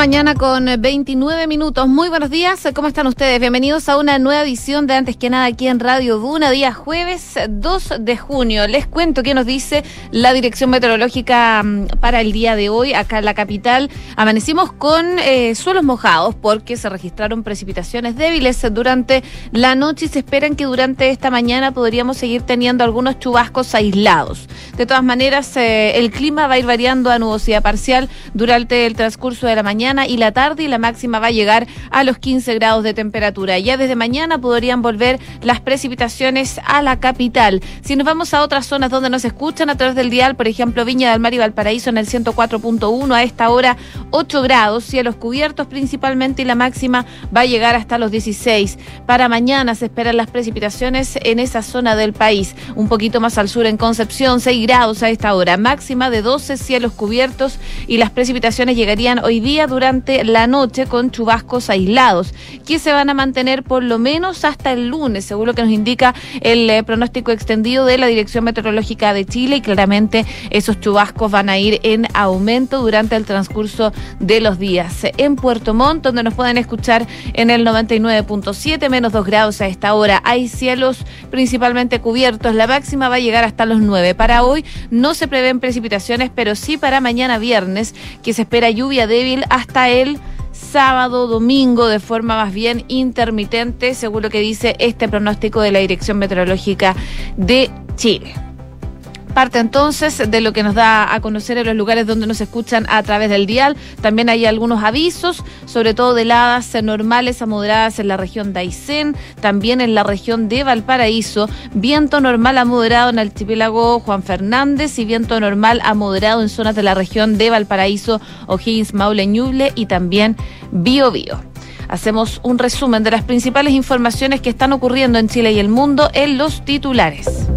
mañana con 29 minutos. Muy buenos días, ¿cómo están ustedes? Bienvenidos a una nueva edición de Antes que nada aquí en Radio Duna, día jueves 2 de junio. Les cuento qué nos dice la Dirección Meteorológica mm, para el día de hoy acá en la capital. Amanecimos con eh, suelos mojados porque se registraron precipitaciones débiles durante la noche y se esperan que durante esta mañana podríamos seguir teniendo algunos chubascos aislados. De todas maneras, eh, el clima va a ir variando a nubosidad parcial durante el transcurso de la mañana y la tarde y la máxima va a llegar a los 15 grados de temperatura. Ya desde mañana podrían volver las precipitaciones a la capital. Si nos vamos a otras zonas donde nos escuchan a través del dial, por ejemplo, Viña del Mar y Valparaíso en el 104.1 a esta hora 8 grados, cielos cubiertos principalmente y la máxima va a llegar hasta los 16. Para mañana se esperan las precipitaciones en esa zona del país. Un poquito más al sur en Concepción, 6 grados a esta hora, máxima de 12 cielos cubiertos y las precipitaciones llegarían hoy día durante la noche con chubascos aislados, que se van a mantener por lo menos hasta el lunes, según lo que nos indica el eh, pronóstico extendido de la Dirección Meteorológica de Chile y claramente esos chubascos van a ir en aumento durante el transcurso de los días. En Puerto Montt, donde nos pueden escuchar en el 99.7, menos 2 grados a esta hora, hay cielos principalmente cubiertos, la máxima va a llegar hasta los 9. Para hoy no se prevén precipitaciones, pero sí para mañana viernes, que se espera lluvia débil hasta el sábado, domingo, de forma más bien intermitente, según lo que dice este pronóstico de la Dirección Meteorológica de Chile. Parte entonces de lo que nos da a conocer en los lugares donde nos escuchan a través del dial. También hay algunos avisos, sobre todo de heladas normales a moderadas en la región de Aysén, también en la región de Valparaíso, viento normal a moderado en el archipiélago Juan Fernández y viento normal a moderado en zonas de la región de Valparaíso, O'Higgins, Maule, Ñuble y también Bio Bio. Hacemos un resumen de las principales informaciones que están ocurriendo en Chile y el mundo en los titulares.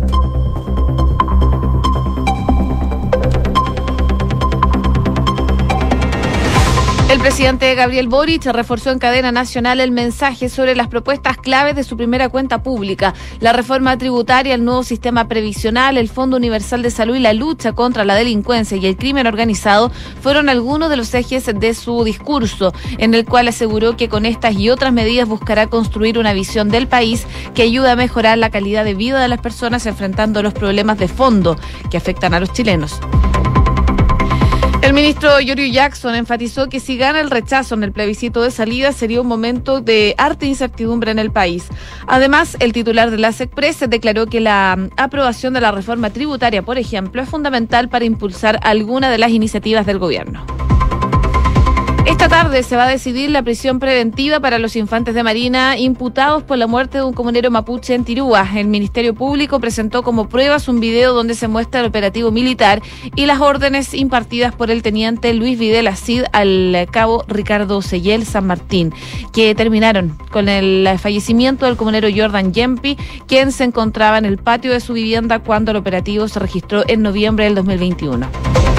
Presidente Gabriel Boric reforzó en cadena nacional el mensaje sobre las propuestas claves de su primera cuenta pública, la reforma tributaria, el nuevo sistema previsional, el Fondo Universal de Salud y la lucha contra la delincuencia y el crimen organizado fueron algunos de los ejes de su discurso, en el cual aseguró que con estas y otras medidas buscará construir una visión del país que ayude a mejorar la calidad de vida de las personas enfrentando los problemas de fondo que afectan a los chilenos. El ministro Yorio Jackson enfatizó que si gana el rechazo en el plebiscito de salida sería un momento de arte incertidumbre en el país. Además, el titular de la SECPRES declaró que la aprobación de la reforma tributaria, por ejemplo, es fundamental para impulsar alguna de las iniciativas del gobierno. Esta tarde se va a decidir la prisión preventiva para los infantes de Marina imputados por la muerte de un comunero mapuche en Tirúa. El Ministerio Público presentó como pruebas un video donde se muestra el operativo militar y las órdenes impartidas por el teniente Luis Videla Cid al cabo Ricardo Seyel San Martín, que terminaron con el fallecimiento del comunero Jordan Yempi, quien se encontraba en el patio de su vivienda cuando el operativo se registró en noviembre del 2021.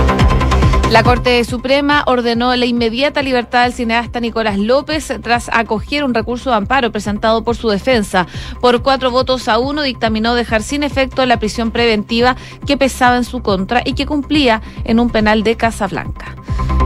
La Corte Suprema ordenó la inmediata libertad del cineasta Nicolás López tras acoger un recurso de amparo presentado por su defensa. Por cuatro votos a uno dictaminó dejar sin efecto la prisión preventiva que pesaba en su contra y que cumplía en un penal de Casablanca.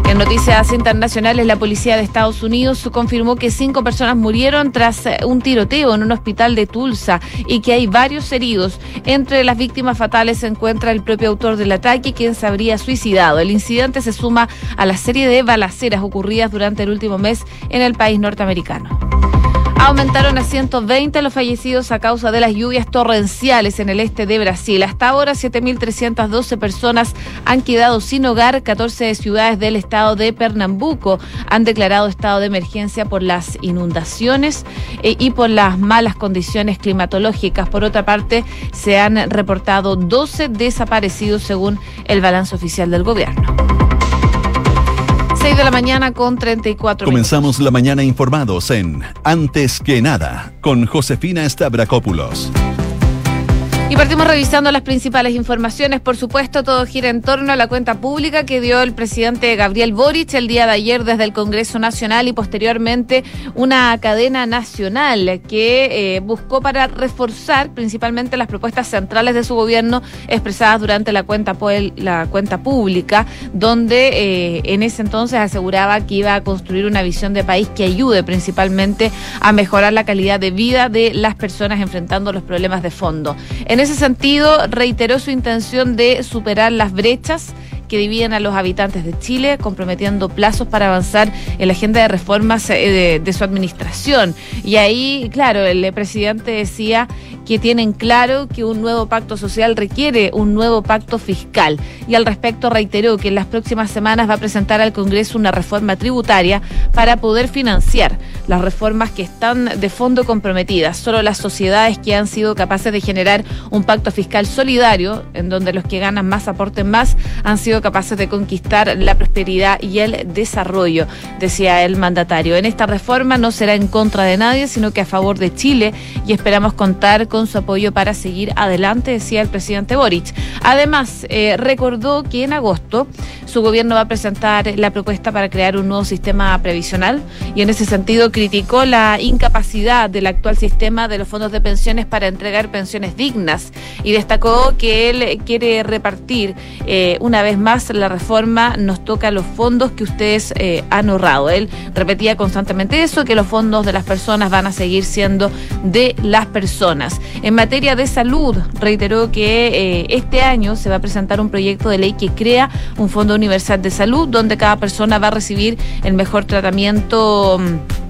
En noticias internacionales, la policía de Estados Unidos confirmó que cinco personas murieron tras eh, un tiroteo en un hospital de Tulsa y que hay varios heridos. Entre las víctimas fatales se encuentra el propio autor del ataque, quien se habría suicidado. El incidente se suma a la serie de balaceras ocurridas durante el último mes en el país norteamericano. Aumentaron a 120 los fallecidos a causa de las lluvias torrenciales en el este de Brasil. Hasta ahora, 7.312 personas han quedado sin hogar. 14 ciudades del estado de Pernambuco han declarado estado de emergencia por las inundaciones eh, y por las malas condiciones climatológicas. Por otra parte, se han reportado 12 desaparecidos según el balance oficial del gobierno de la mañana con 34 Comenzamos la mañana informados en Antes que nada con Josefina Stavrakopoulos. Y partimos revisando las principales informaciones. Por supuesto, todo gira en torno a la cuenta pública que dio el presidente Gabriel Boric el día de ayer desde el Congreso Nacional y posteriormente una cadena nacional que eh, buscó para reforzar principalmente las propuestas centrales de su gobierno expresadas durante la cuenta, la cuenta pública, donde eh, en ese entonces aseguraba que iba a construir una visión de país que ayude principalmente a mejorar la calidad de vida de las personas enfrentando los problemas de fondo. Ese sentido, reiteró su intención de superar las brechas que dividen a los habitantes de Chile, comprometiendo plazos para avanzar en la agenda de reformas eh, de, su administración. Y ahí, claro, el presidente decía que tienen claro que un nuevo pacto social requiere un nuevo pacto fiscal. Y al respecto reiteró que en las próximas semanas va a presentar al Congreso una reforma tributaria para poder financiar las reformas que están de fondo comprometidas. Solo las sociedades que han sido capaces de generar un pacto fiscal solidario, en donde los que ganan más aporten más, han sido capaces de conquistar la prosperidad y el desarrollo, decía el mandatario. En esta reforma no será en contra de nadie, sino que a favor de Chile y esperamos contar con con su apoyo para seguir adelante, decía el presidente Boric. Además, eh, recordó que en agosto su gobierno va a presentar la propuesta para crear un nuevo sistema previsional y en ese sentido criticó la incapacidad del actual sistema de los fondos de pensiones para entregar pensiones dignas y destacó que él quiere repartir eh, una vez más la reforma nos toca los fondos que ustedes eh, han ahorrado. Él repetía constantemente eso, que los fondos de las personas van a seguir siendo de las personas. En materia de salud, reiteró que eh, este año se va a presentar un proyecto de ley que crea un Fondo Universal de Salud donde cada persona va a recibir el mejor tratamiento mm,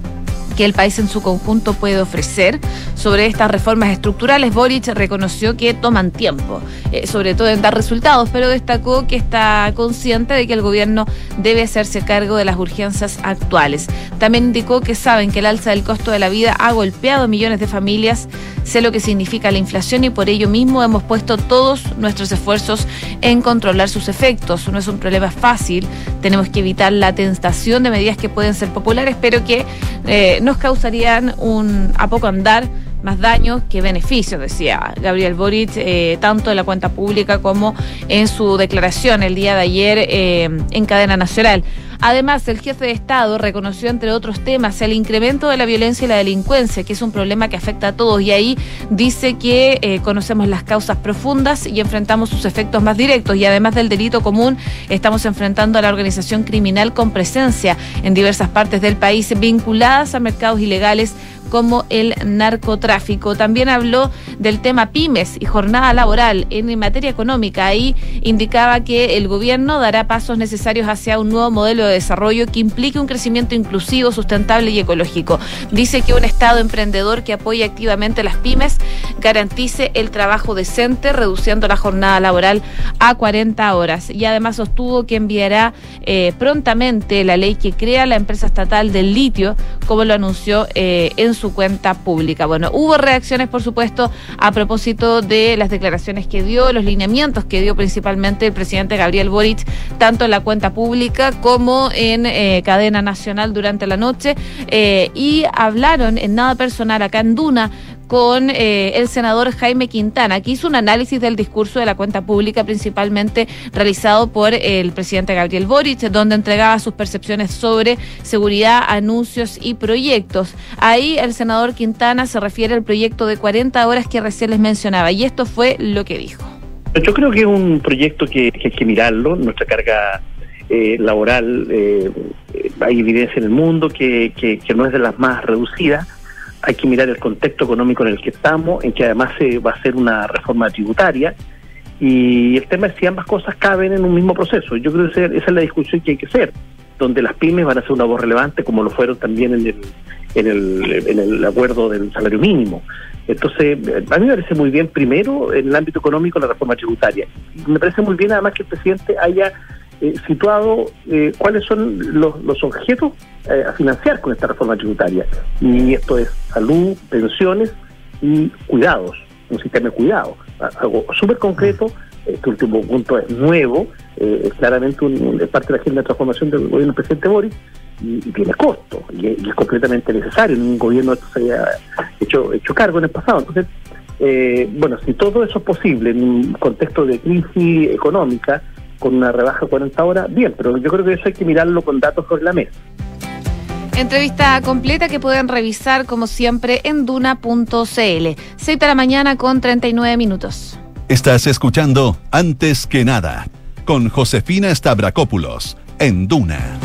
que el país en su conjunto puede ofrecer. Sobre estas reformas estructurales, Boric reconoció que toman tiempo, eh, sobre todo en dar resultados, pero destacó que está consciente de que el gobierno debe hacerse cargo de las urgencias actuales. También indicó que saben que el alza del costo de la vida ha golpeado a millones de familias, sé lo que significa la inflación y por ello mismo hemos puesto todos nuestros esfuerzos en controlar sus efectos. No es un problema fácil, tenemos que evitar la tentación de medidas que pueden ser populares, pero que eh, nos causarían un a poco andar más daños que beneficios, decía Gabriel Boric, eh, tanto en la cuenta pública como en su declaración el día de ayer eh, en cadena nacional. Además, el jefe de Estado reconoció, entre otros temas, el incremento de la violencia y la delincuencia, que es un problema que afecta a todos. Y ahí dice que eh, conocemos las causas profundas y enfrentamos sus efectos más directos. Y además del delito común, estamos enfrentando a la organización criminal con presencia en diversas partes del país vinculadas a mercados ilegales como el narcotráfico. También habló del tema pymes y jornada laboral en materia económica. Ahí indicaba que el gobierno dará pasos necesarios hacia un nuevo modelo de desarrollo que implique un crecimiento inclusivo, sustentable y ecológico. Dice que un Estado emprendedor que apoye activamente las pymes garantice el trabajo decente, reduciendo la jornada laboral a 40 horas. Y además sostuvo que enviará eh, prontamente la ley que crea la empresa estatal del litio, como lo anunció eh, en su cuenta pública. Bueno, hubo reacciones, por supuesto, a propósito de las declaraciones que dio, los lineamientos que dio principalmente el presidente Gabriel Boric, tanto en la cuenta pública como en eh, cadena nacional durante la noche, eh, y hablaron en nada personal acá en Duna con eh, el senador Jaime Quintana, que hizo un análisis del discurso de la cuenta pública, principalmente realizado por el presidente Gabriel Boric, donde entregaba sus percepciones sobre seguridad, anuncios y proyectos. Ahí el senador Quintana se refiere al proyecto de 40 horas que recién les mencionaba, y esto fue lo que dijo. Yo creo que es un proyecto que, hay que mirarlo, nuestra carga eh, laboral, eh, hay evidencia en el mundo que, que no es de las más reducidas hay que mirar el contexto económico en el que estamos, en que además se va a hacer una reforma tributaria, y el tema es si ambas cosas caben en un mismo proceso. Yo creo que esa es la discusión que hay que hacer, donde las pymes van a ser una voz relevante, como lo fueron también en el, en el, en el acuerdo del salario mínimo. Entonces, a mí me parece muy bien, primero, en el ámbito económico, la reforma tributaria. Me parece muy bien, además, que el presidente haya eh, situado eh, cuáles son los, los objetos eh, a financiar con esta reforma tributaria. Y esto es salud, pensiones y cuidados, un sistema de cuidado. Algo súper concreto, este último punto es nuevo, es claramente un, es parte de la agenda de transformación del gobierno del presidente Boris y, tiene costo, y, es completamente necesario. un gobierno esto se haya hecho, hecho cargo en el pasado. Entonces, Eh, bueno, si todo eso es posible en un contexto de crisis económica, con una rebaja de 40 horas, bien, pero yo creo que eso hay que mirarlo con datos sobre la mesa. Entrevista completa que pueden revisar como siempre en duna.cl. 6 de la mañana con 39 minutos. Estás escuchando Antes que nada con Josefina Stavrakopoulos en Duna.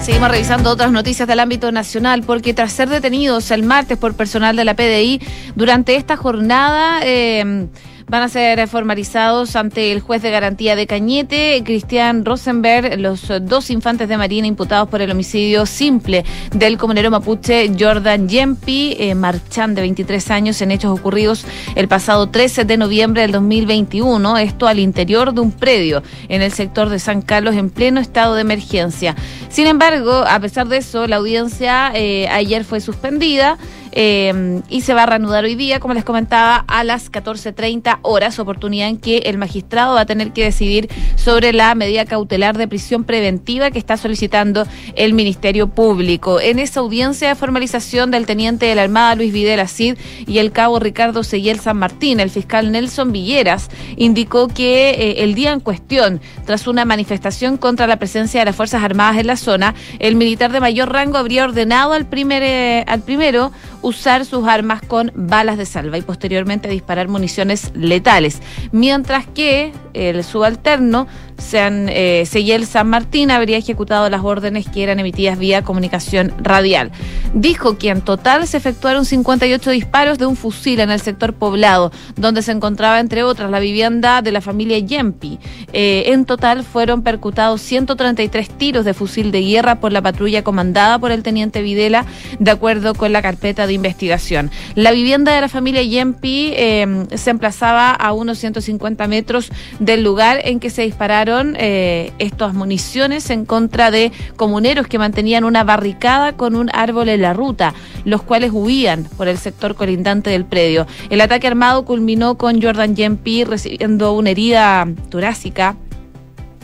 Seguimos revisando otras noticias del ámbito nacional porque tras ser detenidos el martes por personal de la PDI durante esta jornada... Eh, van a ser formalizados ante el juez de garantía de Cañete, Cristian Rosenberg, los dos infantes de Marina imputados por el homicidio simple del comunero mapuche Jordan Yempi, eh, Marchán, de 23 años, en hechos ocurridos el pasado 13 de noviembre del 2021, esto al interior de un predio en el sector de San Carlos en pleno estado de emergencia. Sin embargo, a pesar de eso, la audiencia eh, ayer fue suspendida. Eh, y se va a reanudar hoy día, como les comentaba, a las 14.30 horas, oportunidad en que el magistrado va a tener que decidir sobre la medida cautelar de prisión preventiva que está solicitando el Ministerio Público. En esa audiencia de formalización del teniente de la Armada Luis Videla Cid y el cabo Ricardo Seguiel San Martín, el fiscal Nelson Villeras indicó que eh, el día en cuestión, tras una manifestación contra la presencia de las Fuerzas Armadas en la zona, el militar de mayor rango habría ordenado al, primer, eh, al primero usar sus armas con balas de salva y posteriormente disparar municiones letales. Mientras que el subalterno San, eh, San Martín habría ejecutado las órdenes que eran emitidas vía comunicación radial. Dijo que en total se efectuaron 58 disparos de un fusil en el sector poblado, donde se encontraba, entre otras, la vivienda de la familia Yempi. Eh, en total fueron percutados 133 tiros de fusil de guerra por la patrulla comandada por el teniente Videla, de acuerdo con la carpeta de investigación. La vivienda de la familia Yempi eh, se emplazaba a unos 150 metros del lugar en que se dispararon eh, estas municiones en contra de comuneros que mantenían una barricada con un árbol en la ruta, los cuales huían por el sector colindante del predio. El ataque armado culminó con Jordan Yempi recibiendo una herida torácica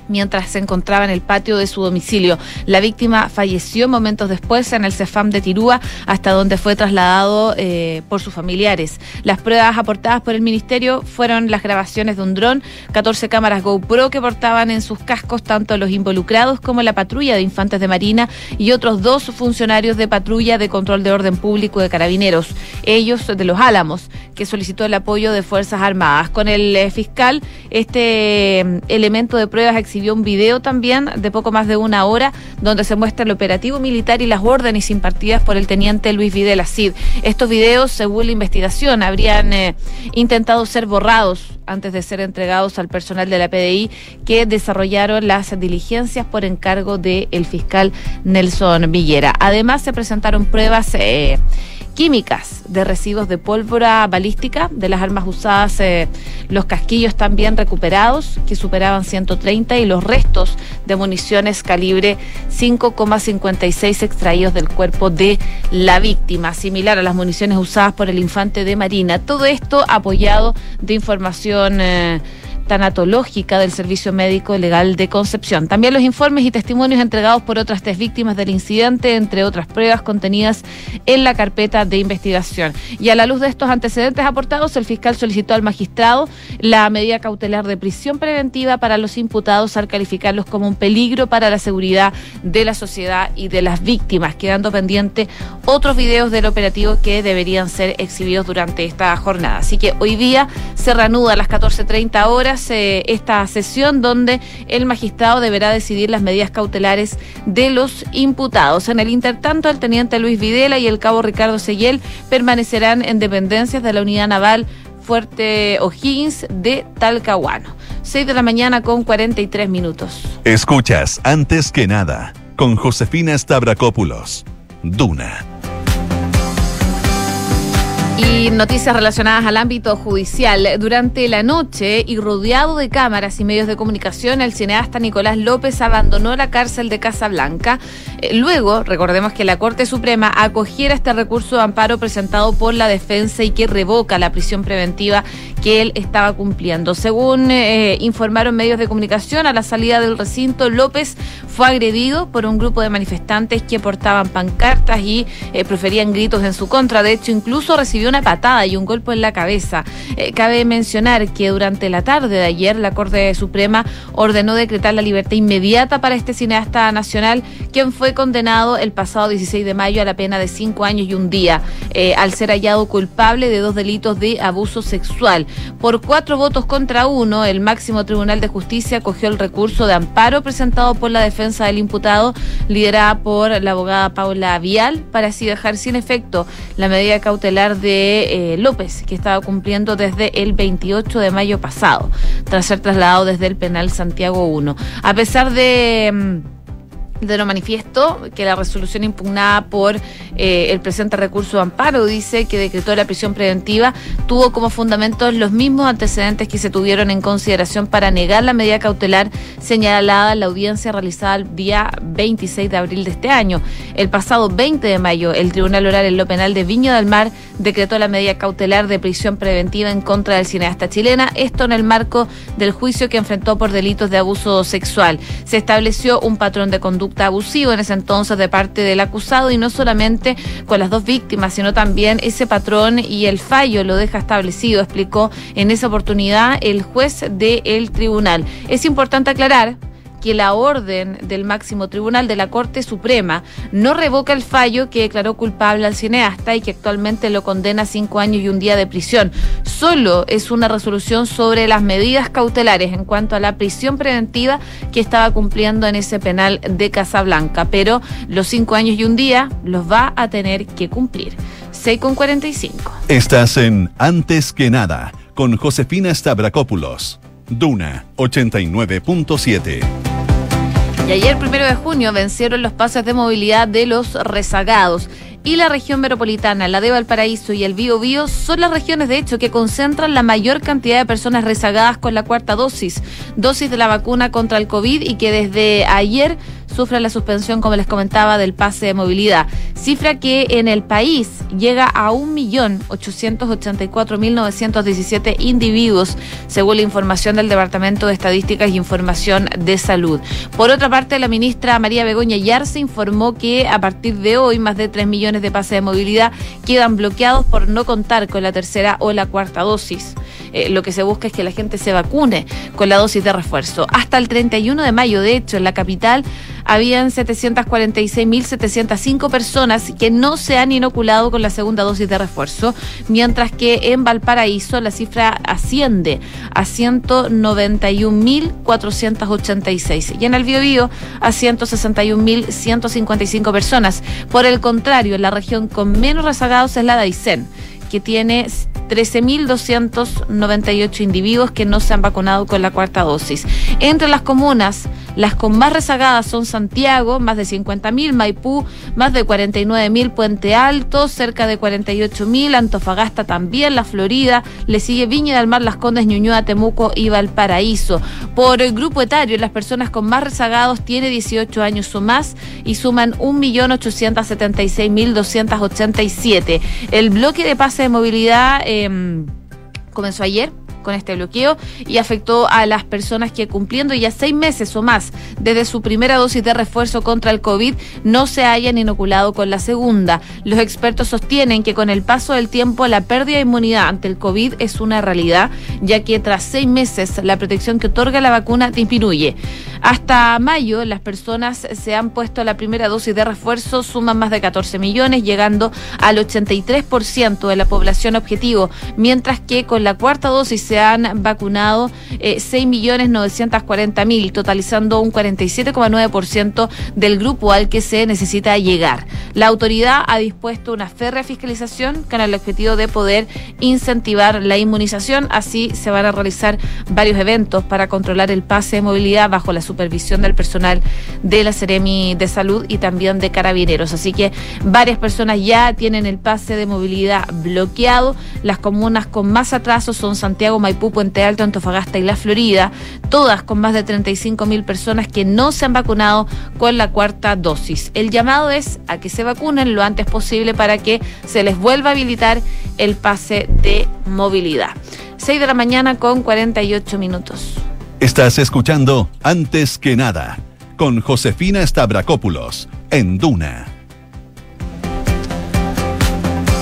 mientras se encontraba en el patio de su domicilio. La víctima falleció momentos después en el CEFAM de Tirúa, hasta donde fue trasladado eh, por sus familiares. Las pruebas aportadas por el ministerio fueron las grabaciones de un dron, 14 cámaras GoPro que portaban en sus cascos tanto los involucrados como la patrulla de infantes de Marina y otros dos funcionarios de patrulla de control de orden público de carabineros, ellos de los Álamos, que solicitó el apoyo de Fuerzas Armadas. Con el eh, fiscal, este mm, elemento de pruebas exhibió un video también de poco más de una hora donde se muestra el operativo militar y las órdenes impartidas por el teniente Luis Videla Cid. Estos videos, según la investigación, habrían eh, intentado ser borrados antes de ser entregados al personal de la PDI que desarrollaron las diligencias por encargo del fiscal Nelson Villera. Además, se presentaron pruebas eh, químicas de residuos de pólvora balística de las armas usadas, eh, los casquillos también recuperados, que superaban 130, y los restos de municiones calibre 5,56 extraídos del cuerpo de la víctima, similar a las municiones usadas por el infante de Marina. Todo esto apoyado de información. Eh, tanatológica del Servicio Médico Legal de Concepción. También los informes y testimonios entregados por otras tres víctimas del incidente, entre otras pruebas contenidas en la carpeta de investigación. Y a la luz de estos antecedentes aportados, el fiscal solicitó al magistrado la medida cautelar de prisión preventiva para los imputados al calificarlos como un peligro para la seguridad de la sociedad y de las víctimas, quedando pendiente otros videos del operativo que deberían ser exhibidos durante esta jornada. Así que hoy día se reanuda a las 14.30 horas esta sesión donde el magistrado deberá decidir las medidas cautelares de los imputados. En el intertanto, el teniente Luis Videla y el cabo Ricardo Seguel permanecerán en dependencias de la unidad naval Fuerte O'Higgins de Talcahuano. 6 de la mañana con 43 minutos. Escuchas antes que nada con Josefina Stavrakopoulos. Duna y noticias relacionadas al ámbito judicial. Durante la noche y rodeado de cámaras y medios de comunicación, el cineasta Nicolás López abandonó la cárcel de Casablanca. Eh, luego, recordemos que la Corte Suprema acogiera este recurso de amparo presentado por la defensa y que revoca la prisión preventiva que él estaba cumpliendo. Según eh, informaron medios de comunicación, a la salida del recinto, López fue agredido por un grupo de manifestantes que portaban pancartas y eh, proferían gritos en su contra. De hecho, incluso recibió una patada y un golpe en la cabeza. Eh, cabe mencionar que durante la tarde de ayer la Corte Suprema ordenó decretar la libertad inmediata para este cineasta nacional, quien fue condenado el pasado 16 de mayo a la pena de cinco años y un día, eh, al ser hallado culpable de dos delitos de abuso sexual. Por cuatro votos contra uno, el máximo Tribunal de Justicia cogió el recurso de amparo presentado por la defensa del imputado, liderada por la abogada Paula Vial, para así dejar sin efecto la medida cautelar de eh, López, que estaba cumpliendo desde el 28 de mayo pasado, tras ser trasladado desde el penal Santiago 1. A pesar de mm, de lo manifiesto que la resolución impugnada por eh, el presente recurso de amparo dice que decretó la prisión preventiva tuvo como fundamentos los mismos antecedentes que se tuvieron en consideración para negar la medida cautelar señalada en la audiencia realizada el día 26 de abril de este año. El pasado 20 de mayo, el Tribunal Oral en lo Penal de Viña del Mar decretó la medida cautelar de prisión preventiva en contra del cineasta chilena, esto en el marco del juicio que enfrentó por delitos de abuso sexual. Se estableció un patrón de conducta abusivo en ese entonces de parte del acusado y no solamente con las dos víctimas, sino también ese patrón y el fallo lo deja establecido, explicó en esa oportunidad el juez del tribunal. Es importante aclarar que la orden del máximo tribunal de la Corte Suprema no revoca el fallo que declaró culpable al cineasta y que actualmente lo condena a cinco años y un día de prisión. Solo es una resolución sobre las medidas cautelares en cuanto a la prisión preventiva que estaba cumpliendo en ese penal de Casablanca, pero los cinco años y un día los va a tener que cumplir. 6 con 45. Estás en Antes que nada con Josefina Stavrakopoulos. Duna 89.7. Y ayer, primero de junio, vencieron los pases de movilidad de los rezagados. Y la región metropolitana, la de Valparaíso y el Bío Bío son las regiones, de hecho, que concentran la mayor cantidad de personas rezagadas con la cuarta dosis, dosis de la vacuna contra el COVID y que desde ayer sufre la suspensión, como les comentaba, del pase de movilidad. Cifra que en el país llega a 1.884.917 individuos, según la información del Departamento de Estadísticas y Información de Salud. Por otra parte, la ministra María Begoña Yarse informó que a partir de hoy más de 3 millones de pases de movilidad quedan bloqueados por no contar con la tercera o la cuarta dosis. Eh, lo que se busca es que la gente se vacune con la dosis de refuerzo. Hasta el 31 de mayo, de hecho, en la capital habían 746.705 personas que no se han inoculado con la segunda dosis de refuerzo, mientras que en Valparaíso la cifra asciende a 191.486 y en el Biobío a 161.155 personas. Por el contrario, la región con menos rezagados es la de Aysén que tiene 13.298 individuos que no se han vacunado con la cuarta dosis. Entre las comunas, las con más rezagadas son Santiago, más de 50.000, Maipú, más de 49.000, Puente Alto, cerca de 48.000, Antofagasta también, La Florida, le sigue Viña del Mar, Las Condes, Ñuñoa, Temuco y Valparaíso. Por el grupo etario, las personas con más rezagados tiene 18 años o más y suman 1.876.287. El bloque de pase de movilidad em, comenzó ayer con este bloqueo y afectó a las personas que cumpliendo ya seis meses o más desde su primera dosis de refuerzo contra el COVID no se hayan inoculado con la segunda. Los expertos sostienen que con el paso del tiempo la pérdida de inmunidad ante el COVID es una realidad, ya que tras seis meses la protección que otorga la vacuna disminuye. Hasta mayo las personas se han puesto la primera dosis de refuerzo, suman más de 14 millones, llegando al 83% de la población objetivo, mientras que con la cuarta dosis se han vacunado eh, 6.940.000, totalizando un 47,9% del grupo al que se necesita llegar. La autoridad ha dispuesto una férrea fiscalización con el objetivo de poder incentivar la inmunización. Así se van a realizar varios eventos para controlar el pase de movilidad bajo la supervisión del personal de la Seremi de Salud y también de Carabineros. Así que varias personas ya tienen el pase de movilidad bloqueado. Las comunas con más atraso son Santiago, Maipú, Puente Alto, Antofagasta y La Florida, todas con más de 35 mil personas que no se han vacunado con la cuarta dosis. El llamado es a que se vacunen lo antes posible para que se les vuelva a habilitar el pase de movilidad. 6 de la mañana con 48 minutos. Estás escuchando Antes que nada con Josefina Stavrakopoulos en Duna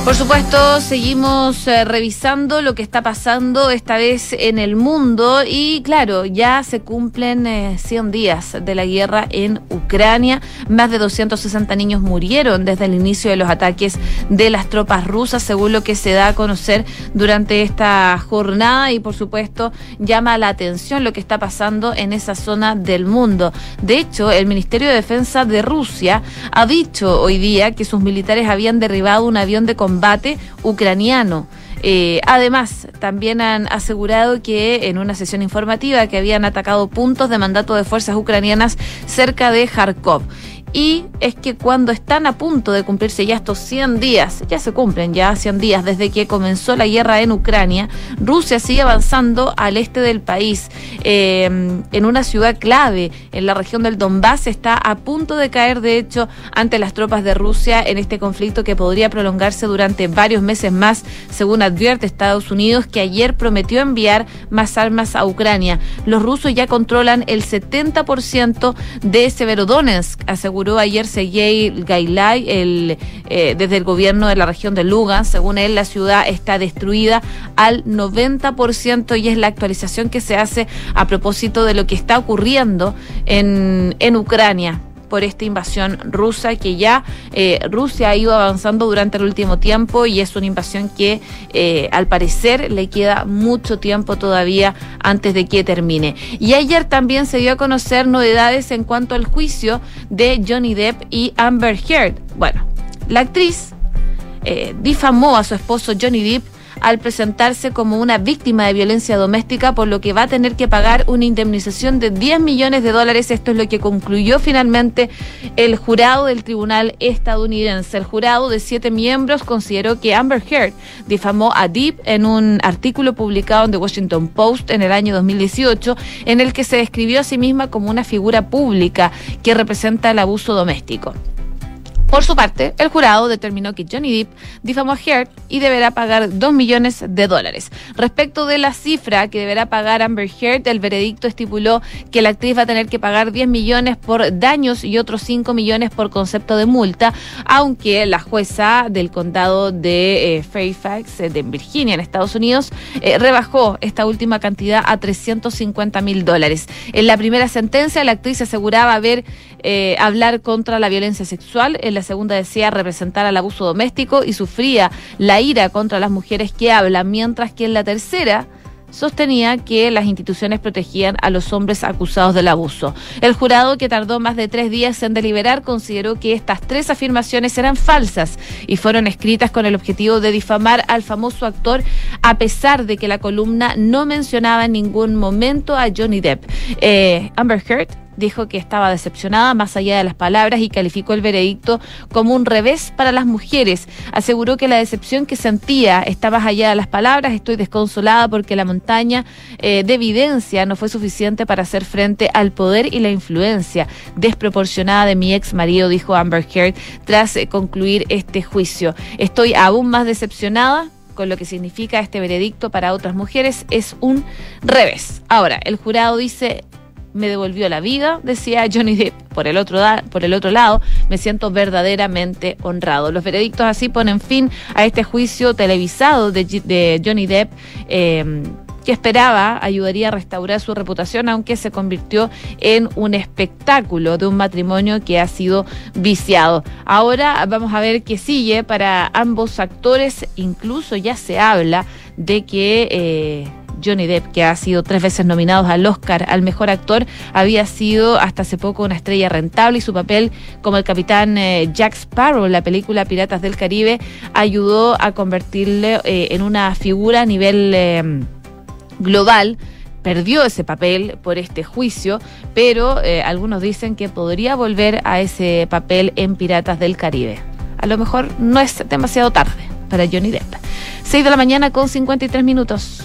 Por supuesto, seguimos eh, revisando lo que está pasando esta vez en el mundo y claro, ya se cumplen 100 eh, días de la guerra en Ucrania. Más de 260 niños murieron desde el inicio de los ataques de las tropas rusas, según lo que se da a conocer durante esta jornada y por supuesto llama la atención lo que está pasando en esa zona del mundo. De hecho, el Ministerio de Defensa de Rusia ha dicho hoy día que sus militares habían derribado un avión de combate combate ucraniano. Eh, además, también han asegurado que en una sesión informativa que habían atacado puntos de mandato de fuerzas ucranianas cerca de Kharkov y es que cuando están a punto de cumplirse ya estos 100 días, ya se cumplen ya 100 días desde que comenzó la guerra en Ucrania, Rusia sigue avanzando al este del país, em, en una ciudad clave, en la región del Donbass, está a punto de caer, de hecho, ante las tropas de Rusia en este conflicto que podría prolongarse durante varios meses más, según advierte Estados Unidos, que ayer prometió enviar más armas a Ucrania. Los rusos ya controlan el 70% de Severodonetsk, aseguró ayer Sergei Gailay el, eh, desde el gobierno de la región de Lugan. Según él, la ciudad está destruida al 90% y es la actualización que se hace a propósito de lo que está ocurriendo en, en Ucrania por esta invasión rusa que ya eh, Rusia ha ido avanzando durante el último tiempo y es una invasión que eh, al parecer le queda mucho tiempo todavía antes de que termine. Y ayer también se dio a conocer novedades en cuanto al juicio de Johnny Depp y Amber Heard. Bueno, la actriz eh, difamó a su esposo Johnny Depp al presentarse como una víctima de violencia doméstica, por lo que va a tener que pagar una indemnización de 10 millones de dólares. Esto es lo que concluyó finalmente el jurado del tribunal estadounidense. El jurado de siete miembros consideró que Amber Heard difamó a Deep en un artículo publicado en The Washington Post en el año 2018, en el que se describió a sí misma como una figura pública que representa el abuso doméstico. Por su parte, el jurado determinó que Johnny Depp difamó a Heard y deberá pagar 2 millones de dólares. Respecto de la cifra que deberá pagar Amber Heard, el veredicto estipuló que la actriz va a tener que pagar 10 millones por daños y otros 5 millones por concepto de multa, aunque la jueza del condado de eh, Fairfax, eh, de Virginia, en Estados Unidos, eh, rebajó esta última cantidad a 350 mil dólares. En la primera sentencia, la actriz aseguraba haber hablar contra la violencia sexual en la segunda decía representar al abuso doméstico y sufría la ira contra las mujeres que hablan, mientras que en la tercera sostenía que las instituciones protegían a los hombres acusados del abuso. El jurado, que tardó más de tres días en deliberar, consideró que estas tres afirmaciones eran falsas y fueron escritas con el objetivo de difamar al famoso actor, a pesar de que la columna no mencionaba en ningún momento a Johnny Depp. Eh, Amber Heard dijo que estaba decepcionada más allá de las palabras y calificó el veredicto como un revés para las mujeres. Aseguró que la decepción que sentía estaba más allá de las palabras. Estoy desconsolada porque la montaña eh, de evidencia no fue suficiente para hacer frente al poder y la influencia desproporcionada de mi ex marido, dijo Amber Heard tras eh, concluir este juicio. Estoy aún más decepcionada con lo que significa este veredicto para otras mujeres es un revés. Ahora, el jurado dice me devolvió la vida, decía Johnny Depp. Por el otro, por el otro lado, me siento verdaderamente honrado. Los veredictos así ponen fin a este juicio televisado de, Johnny Depp. Em, que esperaba ayudaría a restaurar su reputación, aunque se convirtió en un espectáculo de un matrimonio que ha sido viciado. Ahora vamos a ver qué sigue para ambos actores, incluso ya se habla de que... Eh, Johnny Depp, que ha sido tres veces nominado al Oscar al mejor actor, había sido hasta hace poco una estrella rentable y su papel como el capitán eh, Jack Sparrow en la película Piratas del Caribe ayudó a convertirle eh, en una figura a nivel eh, global perdió ese papel por este juicio, pero algunos dicen que podría volver a ese papel en Piratas del Caribe. A lo mejor no es demasiado tarde para Johnny Depp. 6 de la mañana con 53 minutos.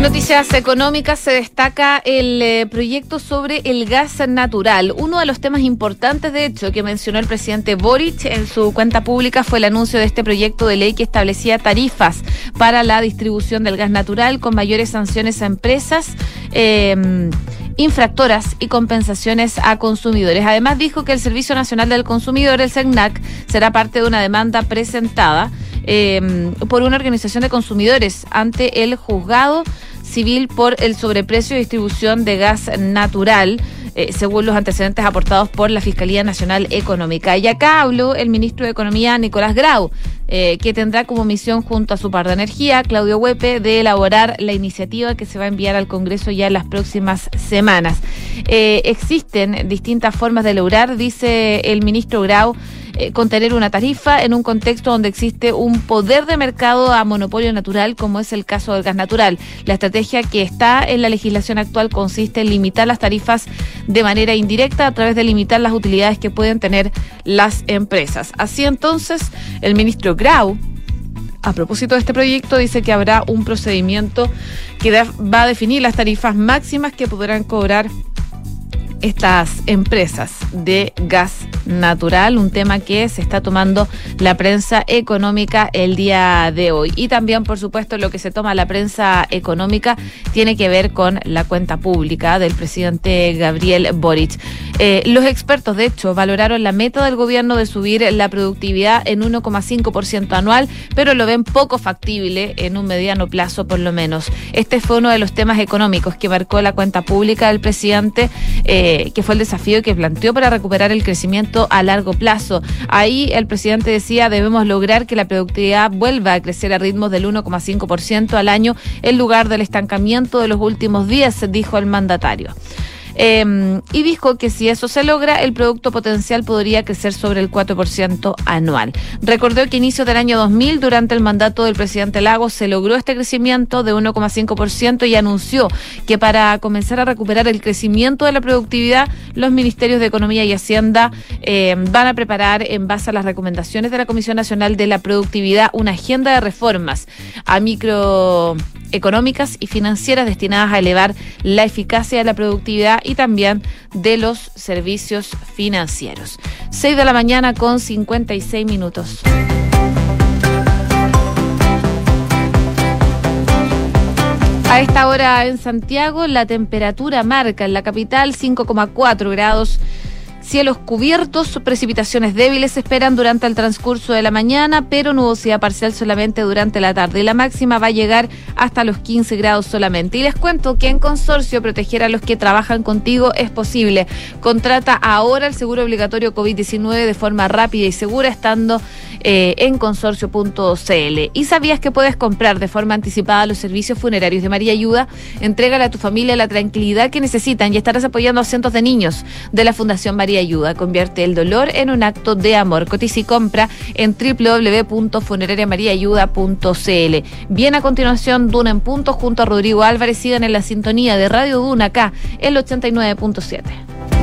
En noticias económicas se destaca el eh, proyecto sobre el gas natural. Uno de los temas importantes, de hecho, que mencionó el presidente Boric en su cuenta pública fue el anuncio de este proyecto de ley que establecía tarifas para la distribución del gas natural con mayores sanciones a empresas. Em, infractoras y compensaciones a consumidores. Además dijo que el Servicio Nacional del Consumidor, el CENAC, será parte de una demanda presentada em, por una organización de consumidores ante el juzgado civil por el sobreprecio de distribución de gas natural. Eh, según los antecedentes aportados por la Fiscalía Nacional Económica. Y acá habló el ministro de Economía, Nicolás Grau, eh, que tendrá como misión junto a su par de energía, Claudio Huepe, de elaborar la iniciativa que se va a enviar al Congreso ya en las próximas semanas. Eh, existen distintas formas de lograr, dice el ministro Grau, eh, contener una tarifa en un contexto donde existe un poder de mercado a monopolio natural, como es el caso del gas natural. La estrategia que está en la legislación actual consiste en limitar las tarifas de manera indirecta a través de limitar las utilidades que pueden tener las empresas. Así entonces, el ministro Grau a propósito de este proyecto, dice que habrá un procedimiento que va a definir las tarifas máximas que podrán cobrar estas empresas de gas natural, un tema que se está tomando la prensa económica el día de hoy. Y también, por supuesto, lo que se toma la prensa económica tiene que ver con la cuenta pública del presidente Gabriel Boric. Eh, los expertos, de hecho, valoraron la meta del gobierno de subir la productividad en 1,5% anual, pero lo ven poco factible en un mediano plazo, por lo menos. Este fue uno de los temas económicos que marcó la cuenta pública del presidente. Eh, que fue el desafío que planteó para recuperar el crecimiento a largo plazo. Ahí el presidente decía, debemos lograr que la productividad vuelva a crecer a ritmos del 1,5% al año en lugar del estancamiento de los últimos días, dijo el mandatario. Em, y dijo que si eso se logra, el producto potencial podría crecer sobre el 4% anual. Recordó que a inicios del año 2000, durante el mandato del presidente Lagos, se logró este crecimiento de 1,5% y anunció que para comenzar a recuperar el crecimiento de la productividad, los ministerios de Economía y Hacienda em, van a preparar, en base a las recomendaciones de la Comisión Nacional de la Productividad, una agenda de reformas a micro económicas y financieras destinadas a elevar la eficacia de la productividad también de los servicios financieros. 6 de la mañana con 56 minutos. A esta hora en Santiago la temperatura marca en la capital 5,4 grados Cielos cubiertos, precipitaciones débiles se esperan durante el transcurso de la mañana, pero nubosidad parcial solamente durante la tarde. Y la máxima va a llegar hasta los 15 grados solamente. Y les cuento que en Consorcio proteger a los que trabajan contigo es posible. Contrata ahora el seguro obligatorio COVID-19 de forma rápida y segura estando eh, en consorcio.cl. ¿Y sabías que puedes comprar de forma anticipada los servicios funerarios de María Ayuda? Entrégale a tu familia la tranquilidad que necesitan y estarás apoyando a cientos de niños de la Fundación María Ayuda. Convierte el dolor en un acto de amor. Cotiza y compra en www.funerariamariaayuda.cl. Bien a continuación, Duna en punto junto a Rodrigo Álvarez. Sigan en la sintonía de Radio Duna acá, el 89.7.